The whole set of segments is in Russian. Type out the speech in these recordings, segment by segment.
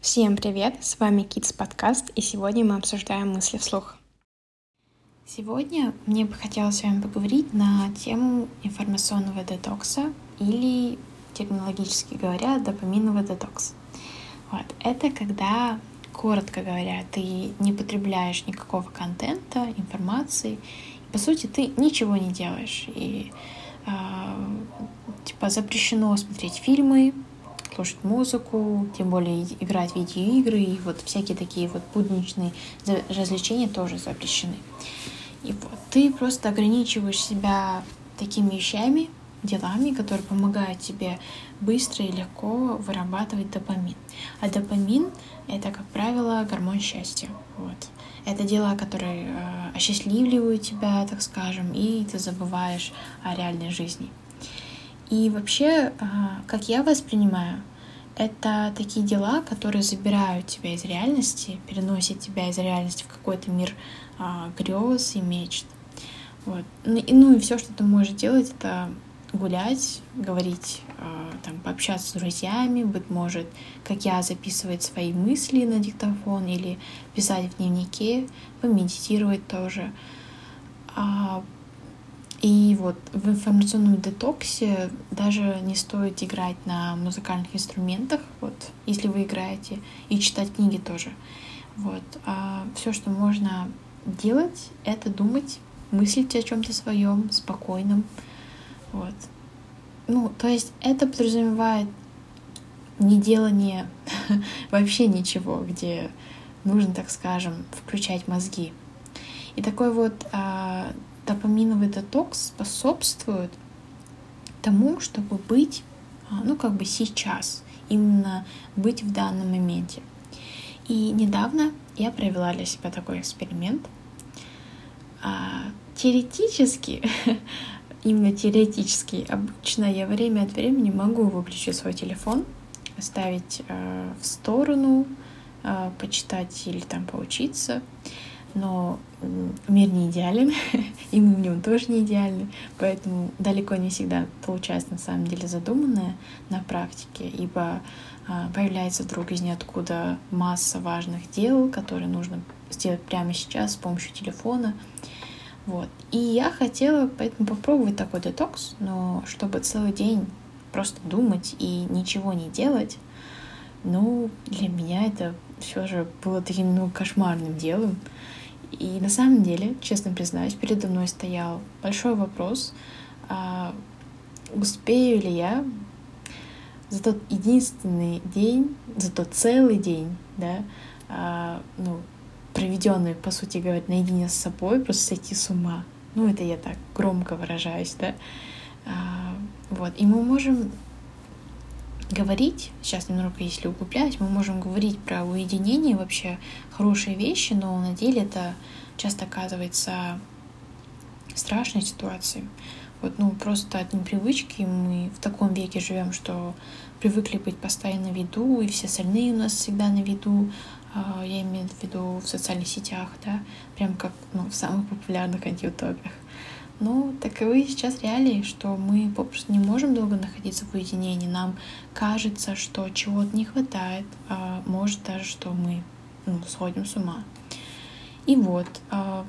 Всем привет! С вами Kids Подкаст, и сегодня мы обсуждаем мысли вслух. Сегодня мне бы хотелось с вами поговорить на тему информационного детокса или, технологически говоря, допаминовый детокс. Вот. Это когда, коротко говоря, ты не потребляешь никакого контента, информации, и, по сути, ты ничего не делаешь. И э, типа запрещено смотреть фильмы, слушать музыку, тем более играть в видеоигры, и вот всякие такие вот будничные развлечения тоже запрещены. И вот ты просто ограничиваешь себя такими вещами, делами, которые помогают тебе быстро и легко вырабатывать допамин. А допамин — это, как правило, гормон счастья. Вот. Это дела, которые э, осчастливливают тебя, так скажем, и ты забываешь о реальной жизни. И вообще, а, как я воспринимаю, это такие дела, которые забирают тебя из реальности, переносят тебя из реальности в какой-то мир а, грез и мечт. Вот. Ну, и, ну и все, что ты можешь делать, это гулять, говорить, э, там, пообщаться с друзьями, быть может, как я, записывать свои мысли на диктофон или писать в дневнике, помедитировать тоже. И вот в информационном детоксе даже не стоит играть на музыкальных инструментах, вот, если вы играете, и читать книги тоже. Вот. А все, что можно делать, это думать, мыслить о чем-то своем, спокойном. Вот. Ну, то есть это подразумевает не делание вообще ничего, где нужно, так скажем, включать мозги. И такой вот а, допаминовый детокс способствует тому, чтобы быть, а, ну, как бы сейчас, именно быть в данном моменте. И недавно я провела для себя такой эксперимент. А, теоретически, именно теоретически, обычно я время от времени могу выключить свой телефон, оставить э, в сторону, э, почитать или там поучиться но мир не идеален, и мы в нем тоже не идеальны, поэтому далеко не всегда получается на самом деле задуманное на практике, ибо а, появляется вдруг из ниоткуда масса важных дел, которые нужно сделать прямо сейчас с помощью телефона. Вот. И я хотела поэтому попробовать такой детокс, но чтобы целый день просто думать и ничего не делать, ну, для меня это все же было таким ну, кошмарным делом. И на самом деле, честно признаюсь, передо мной стоял большой вопрос, а, успею ли я за тот единственный день, за тот целый день, да, а, ну, проведенный, по сути говоря, наедине с собой, просто сойти с ума. Ну, это я так громко выражаюсь, да. А, вот. И мы можем говорить, сейчас немного если углубляюсь, мы можем говорить про уединение, вообще хорошие вещи, но на деле это часто оказывается страшной ситуацией. Вот, ну, просто от непривычки мы в таком веке живем, что привыкли быть постоянно на виду, и все остальные у нас всегда на виду. А, я имею в виду в социальных сетях, да, прям как ну, в самых популярных антиутопиях. Ну, таковы сейчас реалии, что мы попросту не можем долго находиться в уединении. Нам кажется, что чего-то не хватает, а может даже, что мы ну, сходим с ума. И вот, а,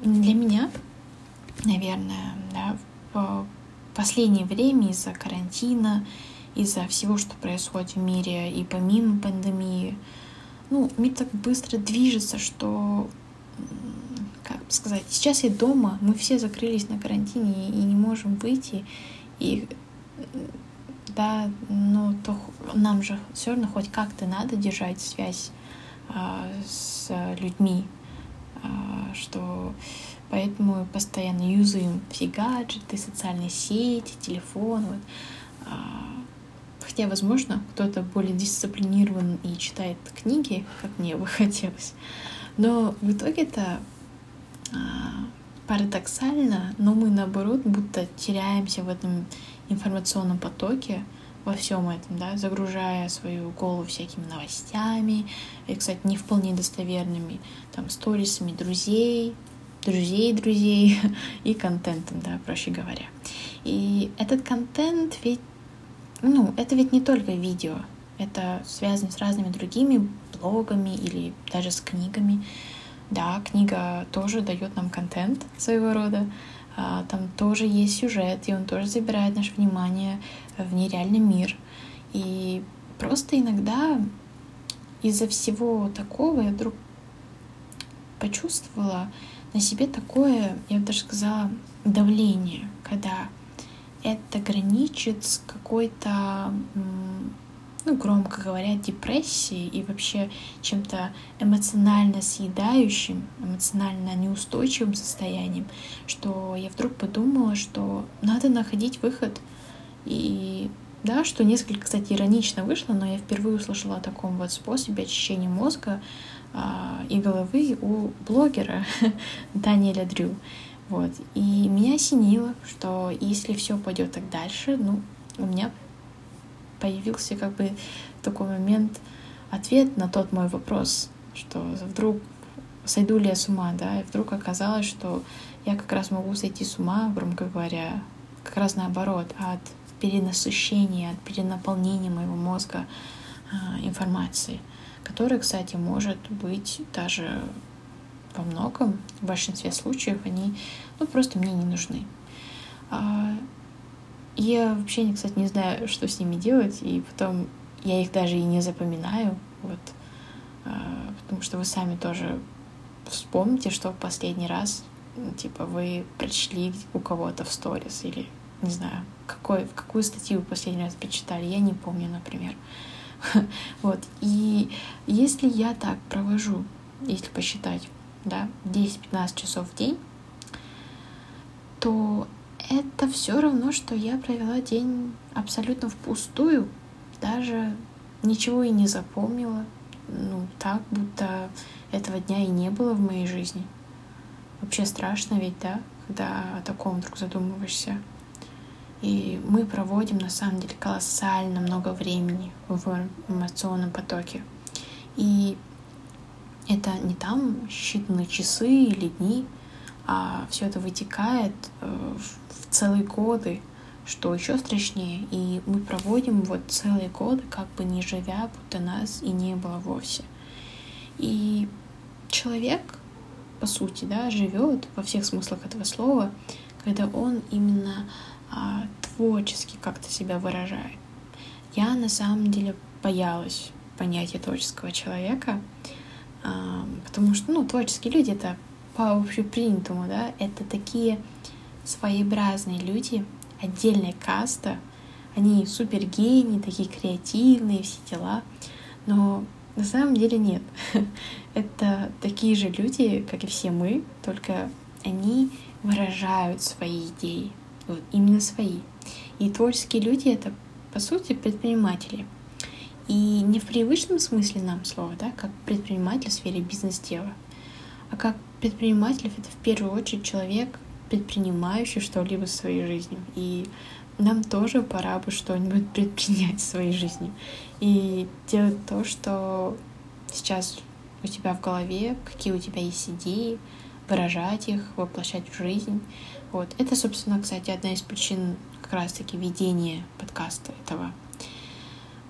для меня, наверное, да, в последнее время из-за карантина, из-за всего, что происходит в мире, и помимо пандемии, ну, мир так быстро движется, что сказать, сейчас я дома, мы все закрылись на карантине и не можем выйти, и да, но то нам же все равно хоть как-то надо держать связь а, с людьми, а, что поэтому постоянно юзаем все гаджеты, социальные сети, телефон, вот. А, хотя, возможно, кто-то более дисциплинирован и читает книги, как мне бы хотелось. Но в итоге это а, парадоксально, но мы наоборот будто теряемся в этом информационном потоке, во всем этом, да, загружая свою голову всякими новостями, и, кстати, не вполне достоверными, там, сторисами друзей, друзей друзей и контентом, да, проще говоря. И этот контент ведь, ну, это ведь не только видео, это связано с разными другими блогами или даже с книгами. Да, книга тоже дает нам контент своего рода, а, там тоже есть сюжет, и он тоже забирает наше внимание в нереальный мир. И просто иногда из-за всего такого я вдруг почувствовала на себе такое, я бы даже сказала, давление, когда это граничит с какой-то ну, громко говоря, депрессией и вообще чем-то эмоционально съедающим, эмоционально неустойчивым состоянием, что я вдруг подумала, что надо находить выход. И да, что несколько, кстати, иронично вышло, но я впервые услышала о таком вот способе очищения мозга а, и головы у блогера Даниэля Дрю. Вот. И меня осенило, что если все пойдет так дальше, ну, у меня появился как бы такой момент ответ на тот мой вопрос, что вдруг сойду ли я с ума, да, и вдруг оказалось, что я как раз могу сойти с ума, громко говоря, как раз наоборот, от перенасыщения, от перенаполнения моего мозга э, информацией, которая, кстати, может быть даже во многом, в большинстве случаев, они ну, просто мне не нужны. Я вообще, кстати, не знаю, что с ними делать, и потом я их даже и не запоминаю, вот, а, потому что вы сами тоже вспомните, что в последний раз, типа, вы прочли у кого-то в сторис или, не знаю, какой, в какую статью вы последний раз прочитали, я не помню, например. Вот, и если я так провожу, если посчитать, да, 10-15 часов в день, то это все равно, что я провела день абсолютно впустую, даже ничего и не запомнила. Ну, так, будто этого дня и не было в моей жизни. Вообще страшно ведь, да, когда о таком вдруг задумываешься. И мы проводим, на самом деле, колоссально много времени в эмоционном потоке. И это не там считанные часы или дни, а все это вытекает э, в целые годы, что еще страшнее. И мы проводим вот целые годы, как бы не живя, будто нас и не было вовсе. И человек, по сути, да, живет во всех смыслах этого слова, когда он именно а, творчески как-то себя выражает. Я на самом деле боялась понятия творческого человека, а, потому что, ну, творческие люди — это по общепринятому, да, это такие своеобразные люди, отдельная каста, они супер гении, такие креативные, все дела, но на самом деле нет. это такие же люди, как и все мы, только они выражают свои идеи, вот, именно свои. И творческие люди — это, по сути, предприниматели. И не в привычном смысле нам слова, да, как предприниматель в сфере бизнес-дела, а как предприниматель — это в первую очередь человек, предпринимающий что-либо своей жизни. И нам тоже пора бы что-нибудь предпринять в своей жизни. И делать то, что сейчас у тебя в голове, какие у тебя есть идеи, выражать их, воплощать в жизнь. Вот. Это, собственно, кстати, одна из причин как раз-таки ведения подкаста этого.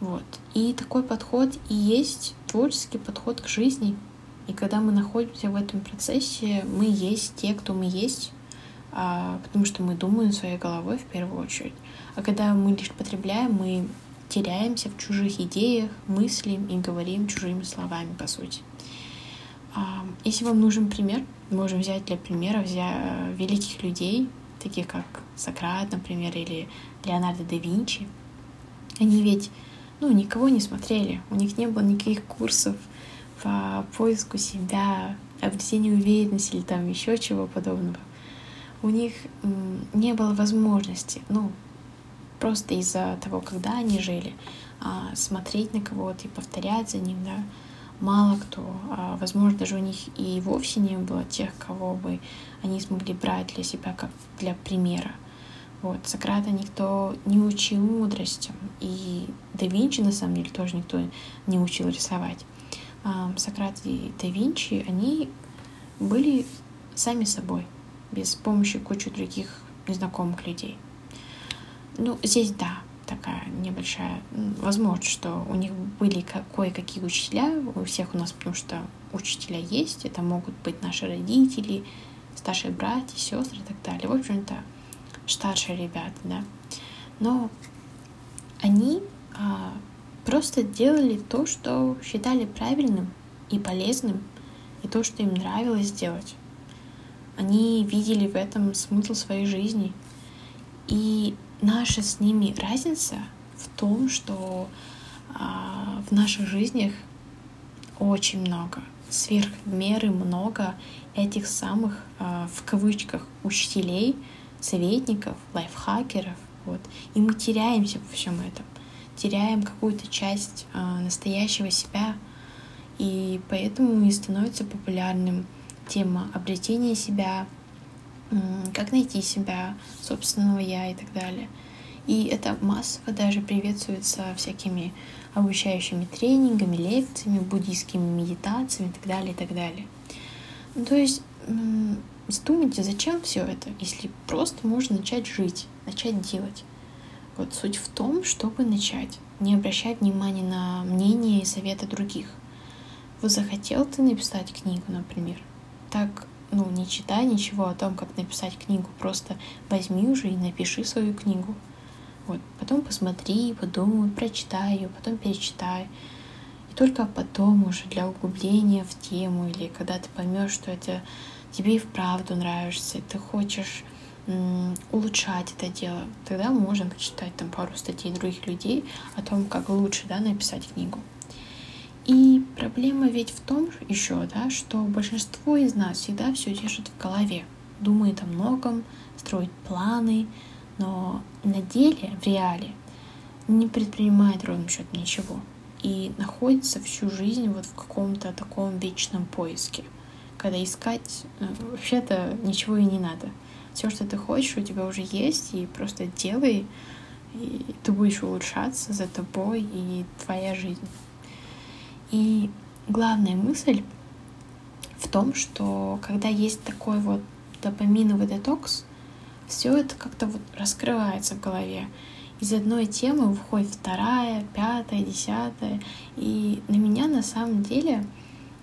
Вот. И такой подход и есть творческий подход к жизни, и когда мы находимся в этом процессе, мы есть те, кто мы есть, а, потому что мы думаем своей головой в первую очередь. А когда мы лишь потребляем, мы теряемся в чужих идеях, мыслим и говорим чужими словами, по сути. А, если вам нужен пример, можем взять для примера взять э, великих людей, таких как Сократ, например, или Леонардо да Винчи. Они ведь ну, никого не смотрели, у них не было никаких курсов, по поиску себя, обретению уверенности или там еще чего подобного, у них не было возможности, ну, просто из-за того, когда они жили, а, смотреть на кого-то и повторять за ним, да, мало кто. А, возможно, даже у них и вовсе не было тех, кого бы они смогли брать для себя как для примера. Вот, Сократа никто не учил мудростям, и да Винчи, на самом деле, тоже никто не учил рисовать. Сократ и да Винчи, они были сами собой, без помощи кучи других незнакомых людей. Ну, здесь да, такая небольшая возможность, что у них были кое-какие учителя, у всех у нас, потому что учителя есть, это могут быть наши родители, старшие братья, сестры и так далее. В общем-то, старшие ребята, да. Но они а, просто делали то, что считали правильным и полезным, и то, что им нравилось делать. Они видели в этом смысл своей жизни. И наша с ними разница в том, что а, в наших жизнях очень много, сверх меры много этих самых, а, в кавычках, учителей, советников, лайфхакеров. Вот. И мы теряемся во всем этом, теряем какую-то часть а, настоящего себя, и поэтому и становится популярным тема обретения себя, как найти себя, собственного я и так далее. И это массово даже приветствуется всякими обучающими тренингами, лекциями, буддийскими медитациями и так далее, и так далее. Ну, то есть задумайте, зачем все это, если просто можно начать жить, начать делать. Вот суть в том, чтобы начать, не обращать внимания на мнение и советы других. Вот захотел ты написать книгу, например, так ну, не читай ничего о том, как написать книгу, просто возьми уже и напиши свою книгу. Вот, потом посмотри, подумай, прочитай ее, потом перечитай. И только потом уже для углубления в тему или когда ты поймешь, что это тебе и вправду нравится, и ты хочешь улучшать это дело, тогда можно почитать там пару статей других людей о том, как лучше да, написать книгу. И проблема ведь в том еще, да, что большинство из нас всегда все держит в голове, думает о многом, строит планы, но на деле, в реале, не предпринимает ровным счет ничего и находится всю жизнь вот в каком-то таком вечном поиске, когда искать э, вообще-то ничего и не надо. Все, что ты хочешь, у тебя уже есть, и просто делай, и ты будешь улучшаться за тобой и твоя жизнь. И главная мысль в том, что когда есть такой вот допаминовый детокс, все это как-то вот раскрывается в голове. Из одной темы выходит вторая, пятая, десятая. И на меня на самом деле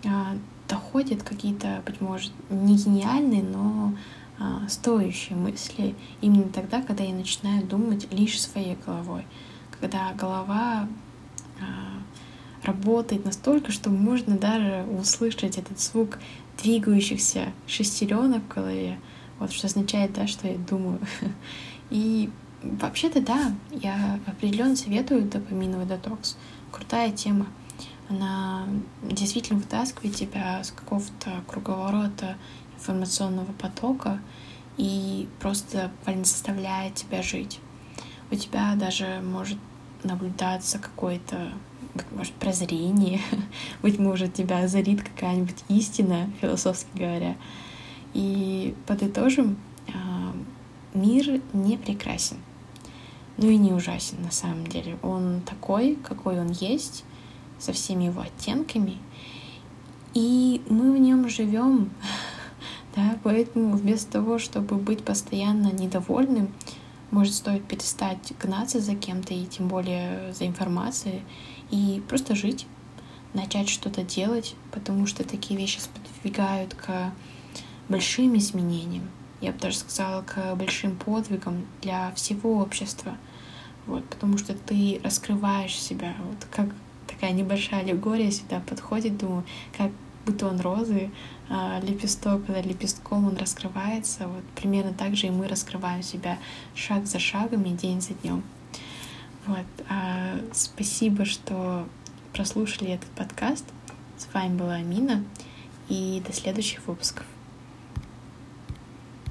а, доходят какие-то, быть может, не гениальные, но а, стоящие мысли именно тогда, когда я начинаю думать лишь своей головой. Когда голова а, работает настолько, что можно даже услышать этот звук двигающихся шестеренок в голове, вот что означает, да, что я думаю. И вообще-то, да, я определенно советую допаминовый детокс. Крутая тема. Она действительно вытаскивает тебя с какого-то круговорота информационного потока и просто заставляет тебя жить. У тебя даже может наблюдаться какой-то быть может, прозрение, быть может, тебя озарит какая-нибудь истина, философски говоря. И подытожим, а, мир не прекрасен, ну и не ужасен на самом деле. Он такой, какой он есть, со всеми его оттенками, и мы в нем живем, да, поэтому вместо того, чтобы быть постоянно недовольным, может стоит перестать гнаться за кем-то и тем более за информацией и просто жить, начать что-то делать, потому что такие вещи сподвигают к большим изменениям. Я бы даже сказала, к большим подвигам для всего общества. Вот, потому что ты раскрываешь себя. Вот как такая небольшая аллегория сюда подходит, думаю, как бутон розы, а, лепесток, когда лепестком он раскрывается, вот примерно так же и мы раскрываем себя шаг за шагом и день за днем. Вот. А, спасибо, что прослушали этот подкаст. С вами была Амина. И до следующих выпусков.